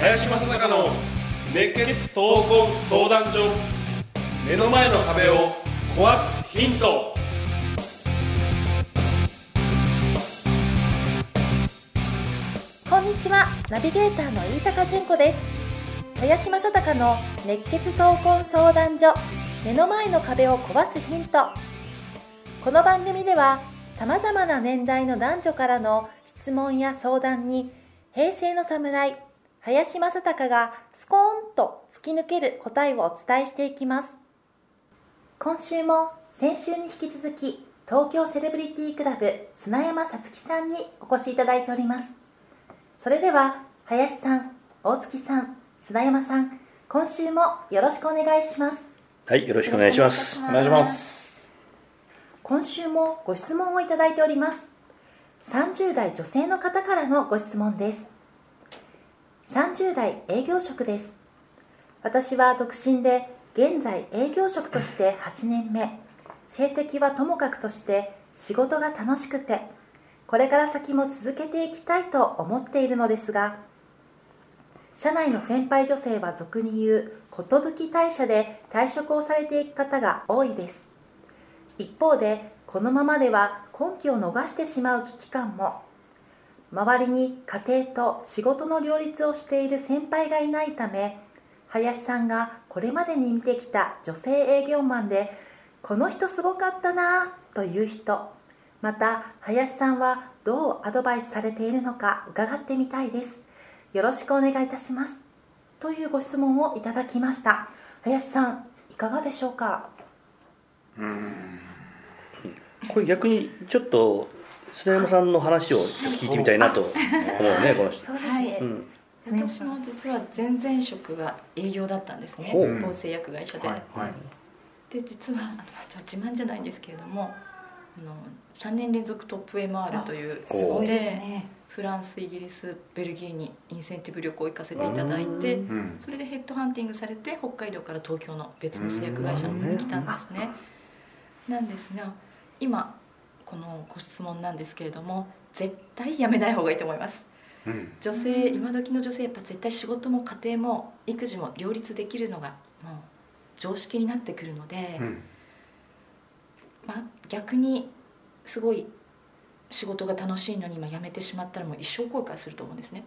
林正孝の熱血闘魂相談所目の前の壁を壊すヒント。こんにちは。ナビゲーターの飯高純子です。林正孝の熱血闘魂相談所。目の前の壁を壊すヒント。この番組ではさまざまな年代の男女からの質問や相談に平成の侍林正孝がスコーンと突き抜ける答えをお伝えしていきます。今週も先週に引き続き東京セレブリティクラブ砂山さつきさんにお越しいただいております。それでは林さん大月さん砂山さん今週もよろしくお願いします。はい、よろしくお願いします。お願いします。今週もご質問をいただいております。30代女性の方からのご質問です。30代営業職です。私は独身で現在営業職として8年目成績はともかくとして仕事が楽しくてこれから先も続けていきたいと思っているのですが社内の先輩女性は俗に言う寿退社で退職をされていく方が多いです。一方でこのままでは今期を逃してしまう危機感も。周りに家庭と仕事の両立をしている先輩がいないため林さんがこれまでに見てきた女性営業マンでこの人すごかったなぁという人また林さんはどうアドバイスされているのか伺ってみたいです。よろしくお願いいたします。というご質問をいただきました。林さんいかがでしょうか？これ逆にちょっと砂山さんの話を聞いてみたいなと思うね、この人。そうですね、はい。うん、私も実は前々職が営業だったんですね。某製薬会社で、はいはい。で実は自慢じゃないんですけれどもあの3年連続トップ MR というすごいでですね。フランスイギリスベルギーにインセンティブ旅行行かせていただいてうん。それでヘッドハンティングされて北海道から東京の別の製薬会社の方に来たんですね。なんですが今このご質問なんですけれども絶対やめない方がいいと思います。うん。女性今時の女性やっぱ絶対仕事も家庭も育児も両立できるのがもう常識になってくるので、うんまあ、逆にすごい仕事が楽しいのに今辞めてしまったらもう一生後悔すると思うんですね。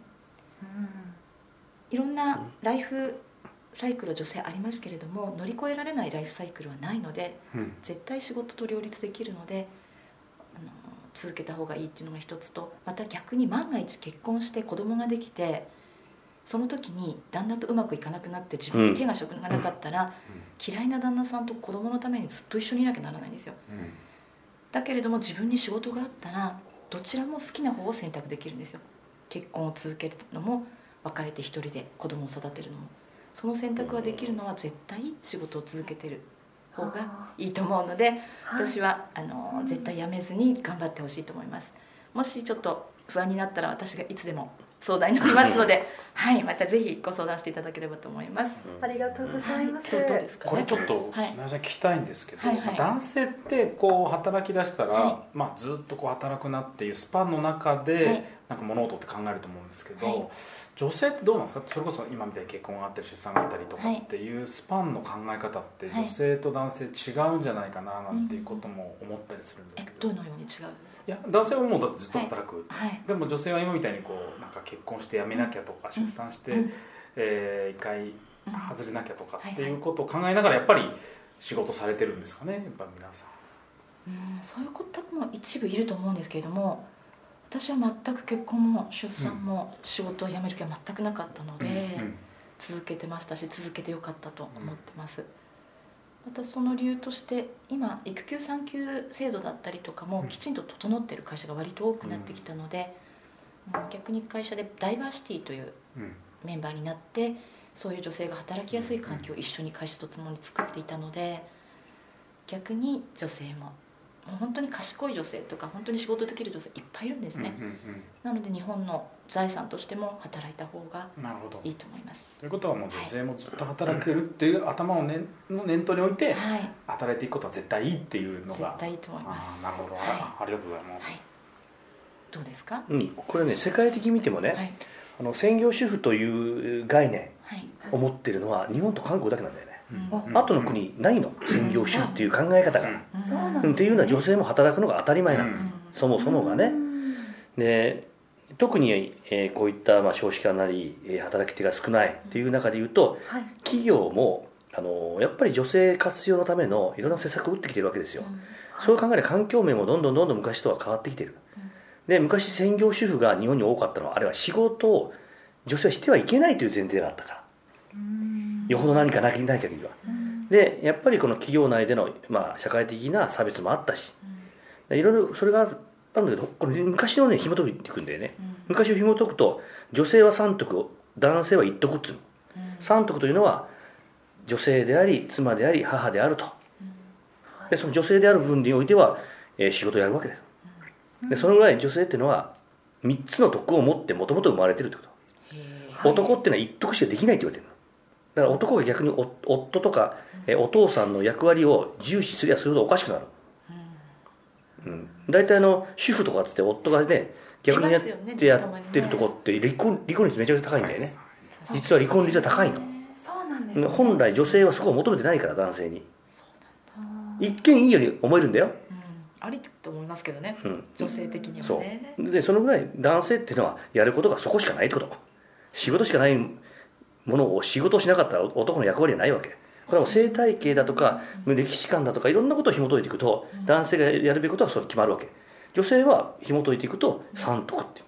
いろんなライフサイクル女性ありますけれども乗り越えられないライフサイクルはないのでうん。絶対仕事と両立できるのであの続けた方がいいっていうのが一つとまた逆に万が一結婚して子供ができてその時に旦那とうまくいかなくなって自分に手が職がなかったら、嫌いな旦那さんと子供のためにずっと一緒にいなきゃならないんですよ。うん。だけれども自分に仕事があったらどちらも好きな方を選択できるんですよ。結婚を続けるのも別れて一人で子供を育てるのも。その選択ができるのは絶対仕事を続けてる方がいいと思うので私はあの絶対やめずに頑張ってほしいと思います。もしちょっと不安になったら私がいつでも相談に乗りますので、はい、またぜひご相談していただければと思います、ありがとうございます、どうどうですかこれねちょっとはい。聞きたいんですけど、はい。はいまあ男性ってこう働き出したら、はまあ、ずっとこう働くなっていうスパンの中で、はい。なんか物事って考えると思うんですけど、はい。女性ってどうなんですか？それこそ今みたいに結婚があったり出産があったりとかはい。っていうスパンの考え方ってはい。女性と男性違うんじゃないかななんていうことも思ったりするんですえけど、どのように違う？いや男性はもうだってずっと働く、はい。でも女性は今みたいにこうなんか結婚して辞めなきゃとか、うん。出産して、うん。えー一回うん。外れなきゃとかはいっていうことを考えながらやっぱり仕事されてるんですかねやっぱ皆さん。うんそういう方も一部いると思うんですけれども私は全く結婚も出産も仕事を辞める気は全くなかったので、うん。続けてましたし続けてよかったと思ってます、またその理由として今育休産休制度だったりとかもうん。きちんと整っている会社が割と多くなってきたので、うん。逆に会社でダイバーシティといううん。メンバーになってそういう女性が働きやすい環境を一緒に会社と共に作っていたので逆に女性ももう本当に賢い女性とか本当に仕事できる女性いっぱいいるんですね、なので日本の財産としても働いた方がなるほど。いいと思います。ということはもう女性もずっと働けるっていう頭を、ね、の念頭に置いてはい。働いていくことは絶対いいっていうのが。絶対いいと思います。なるほど、はい。あありがとうございます、はい。どうですか？うん、これね世界的に見てもね、はい。あの専業主婦という概念はい。を持ってるのは日本と韓国だけなんだよね、うん。後の国ないの専業主婦っていう考え方が、うん。っていうのは女性も働くのが当たり前なの、うん。そもそもがね。うん。で特に、えーこういった、まあ、少子化なり、えー働き手が少ないっていう中で言うとはい。企業もあのやっぱり女性活用のためのいろんな施策を打ってきてるわけですよ、そう考える環境面もどんどんどんどん昔とは変わってきてる、で昔専業主婦が日本に多かったのはあれは仕事を女性はしてはいけないという前提があったから。よほど何かなきない限りはでやっぱりこの企業内での、まあ、社会的な差別もあったし。いろいろそれがあるんだけどこれ昔のね紐解いていくんだよね、昔を紐解くと女性は三徳男性は一徳っつうの、三徳というのは女性であり妻であり母であると、でその女性である部分においては、えー仕事をやるわけです。でそのぐらい女性っていうのは3つの徳を持ってもともと生まれてるってこと。男っていうのは一徳しかできないって言われてるの。だから男が逆にお夫とか、えお父さんの役割を重視すりゃするとおかしくなる、うん、大体あの主婦とかっつって夫がね逆にやってやってるとこって離婚離婚率めちゃくちゃ高いんだよね。実は離婚率は高いの。そうなんです、ね、本来女性はそこを求めてないから男性に。一見いいように思えるんだよ、うん。ありと思いますけどね。うん、女性的にそもねう。でそのぐらい男性っていうのはやることがそこしかないってこと。仕事しかないものを仕事をしなかったら男の役割はないわけこれは生態系だとか歴史観だとかいろんなことを紐解いていくと男性がやるべきことはそれ決まるわけ。女性は紐解いていくと三徳って。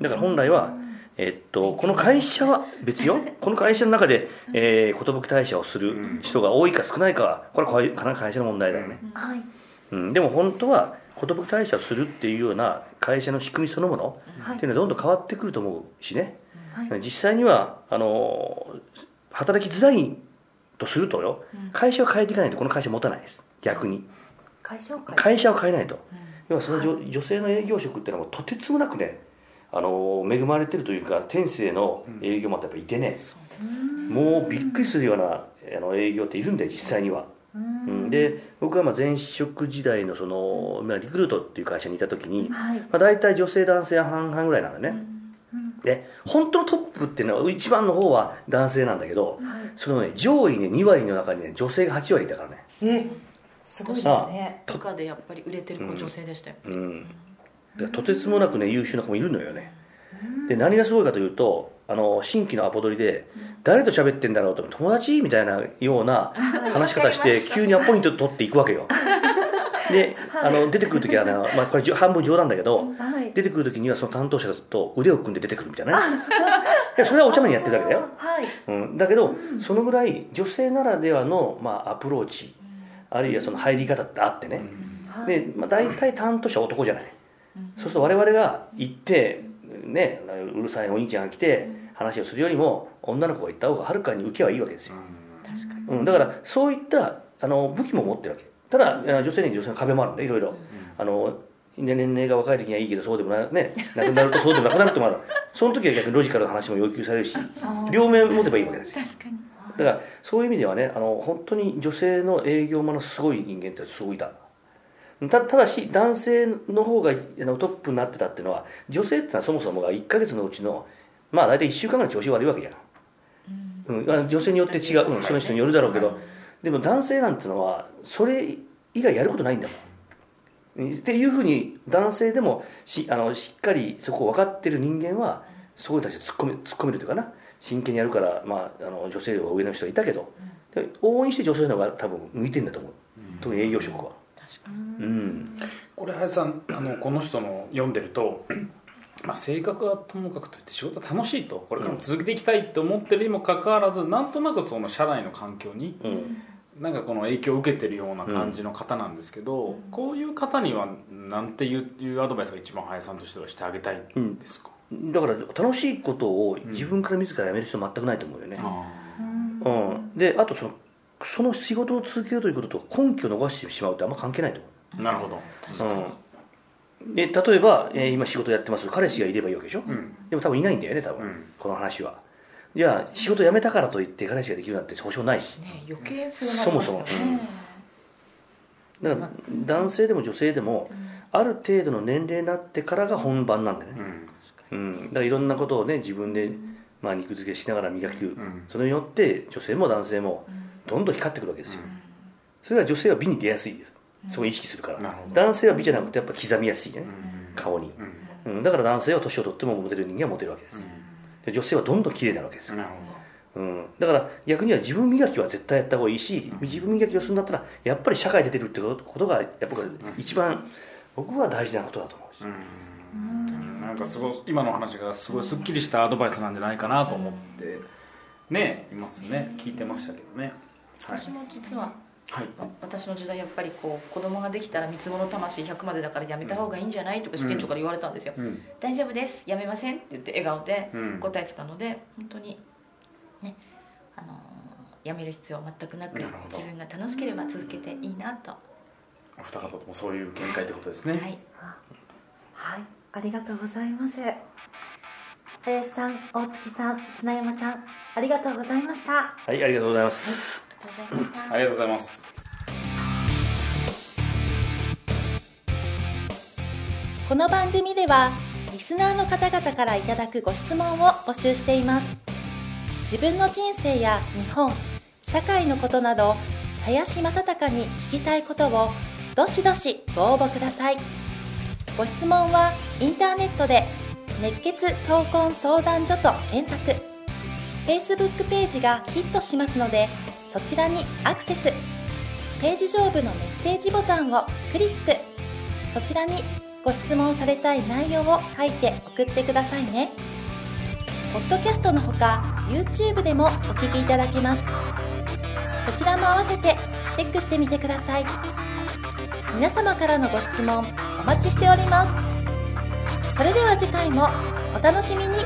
だから本来は、えっとこの会社は別よ。この会社の中でえー寿退社をする人が多いか少ないかはこれは会会社の問題だよね、はい。うん、でも本当は寿退社をするっていうような会社の仕組みそのものはい。っていうのはどんどん変わってくると思うしね、はい。実際にはあの働きづらいとするとよ。会社を変えていかないとこの会社持たないです。逆に。会社を変え会社を変えないと、要はその女,、女性の営業職っていうのはもうとてつもなくねあの恵まれてるというか天性の営業マンってやっぱいてね、もうびっくりするようなあの営業っているんだよ実際には、うん、で僕はまあ前職時代のその、まあ、リクルートっていう会社にいた時に、はい。まあ、大体女性男性半々ぐらいなんだね、で本当のトップっていうのは一番の方は男性なんだけど、そのね上位ね2割の中にね女性が8割いたからね。えすごいですね。とかでやっぱり売れてる子女性でしたよ。うん。でとてつもなくね優秀な子もいるのよね。で何がすごいかというとあの新規のアポ取りで誰と喋ってんだろうと友達？みたいなような話し方して急にアポイント取っていくわけよ で、あの出てくるときはね、まあ、これ半分冗談だけど、はい。出てくるときにはその担当者と腕を組んで出てくるみたいなね。いやそれはお茶目にやってるだけだよ、はい。うん、だけどそのぐらい女性ならではの、まあ、アプローチあるいはその入り方ってあってね、で、まあ、大体担当者は男じゃない、そうすると我々が行って、ね、うるさいお兄ちゃんが来て話をするよりも女の子が行った方がはるかに受けはいいわけですよ、確かに。うん、だからそういったあの武器も持ってるわけただ女性に女性の壁もあるんでいろいろ、あの年齢が若い時にはいいけどそうでもな,、ね、なくなるとそうでもなくなるってまだ。その時は逆にロジカルな話も要求されるし両面持てばいいわけですよ。確かに。だからそういう意味ではねあの本当に女性の営業マンのすごい人間ってすごいいたたただし男性の方があのトップになってたっていうのは女性ってのはそもそもが1ヶ月のうちのまあ大体1週間ぐらい調子悪いわけじゃん、うん、あ女性によって違う、うん、その人によるだろうけどでも男性なんてのはそれ以外やることないんだもん。っていうふうに男性でもしあのしっかりそこを分かってる人間はそこに対して突っ込め突っ込めるというかな。真剣にやるから、まあ、あの女性よりは上の人がいたけど、で往々にして女性の方が多分向いてるんだと思う、特に営業職は。確かに。うん。これ林さんあのこの人の読んでると、まあ、性格はともかくといって仕事は楽しいとこれからも続けていきたいと思ってるにもかかわらずなんとなくその社内の環境にうんなんかこの影響を受けてるような感じの方なんですけど、こういう方にはなんていういうアドバイスが一番林さんとしてはしてあげたいんですか、だから楽しいことを自分から自らやめる人全くないと思うよね、あうん。であとそのその仕事を続けるということと根拠を逃してしまうってあんま関係ないとあなるほど。思う、で例えば、えー今仕事やってます。彼氏がいればいいわけでしょ、うん。でも多分いないんだよね多分、うん。この話はじゃあ仕事辞めたからといって彼氏ができるなんて保証ないし。ね余計そそもそも。だから男性でも女性でもある程度の年齢になってからが本番なんだよね、うん。うん、だからいろんなことをね自分で、まあ、肉付けしながら磨く、ん。それによって女性も男性もどんどん光ってくるわけですよ、それは女性は美に出やすい。ですそこを意識するから、男性は美じゃなくてやっぱ刻みやすいね、うん。顔に、うん。うん、だから男性は年を取ってもモテる人間はモテるわけです、で女性はどんどん綺麗になるわけですよ、なるほうん、だから逆には自分磨きは絶対やった方がいいし、自分磨きをするんだったらやっぱり社会出てるってことがやっぱり一番僕は大事なことだと思うし、どうん。なんかすごい今の話がすごいすっきりしたアドバイスなんじゃないかなと思ってねいますね。聞いてましたけどね。はい。私も実ははい。わ私の時代やっぱりこう子供ができたら三つ子の魂100までだからやめた方がいいんじゃない？とか支店長から言われたんですよ、うん。大丈夫です。やめませんって言って笑顔でうん。答えてたので、本当にねあのーやめる必要は全くなく自分が楽しければ続けていいなと、お二方ともそういう見解ってことですね。はい。はい、ありがとうございます。林さん、大月さん、砂山さん、ありがとうございました。はいありがとうございます、ありがとうございました、ありがとうございます。この番組ではリスナーの方々からいただくご質問を募集しています。自分の人生や日本社会のことなど林正孝に聞きたいことをどしどしご応募ください。ご質問はインターネットで「熱血闘魂相談所」と検索。Facebook ページがヒットしますのでそちらにアクセスページ上部のメッセージボタンをクリックそちらにご質問されたい内容を書いて送ってくださいね。ポッドキャストのほか YouTube でもお聞きいただけます。そちらも合わせてチェックしてみてください。皆様からのご質問お待ちしております。それでは次回もお楽しみに。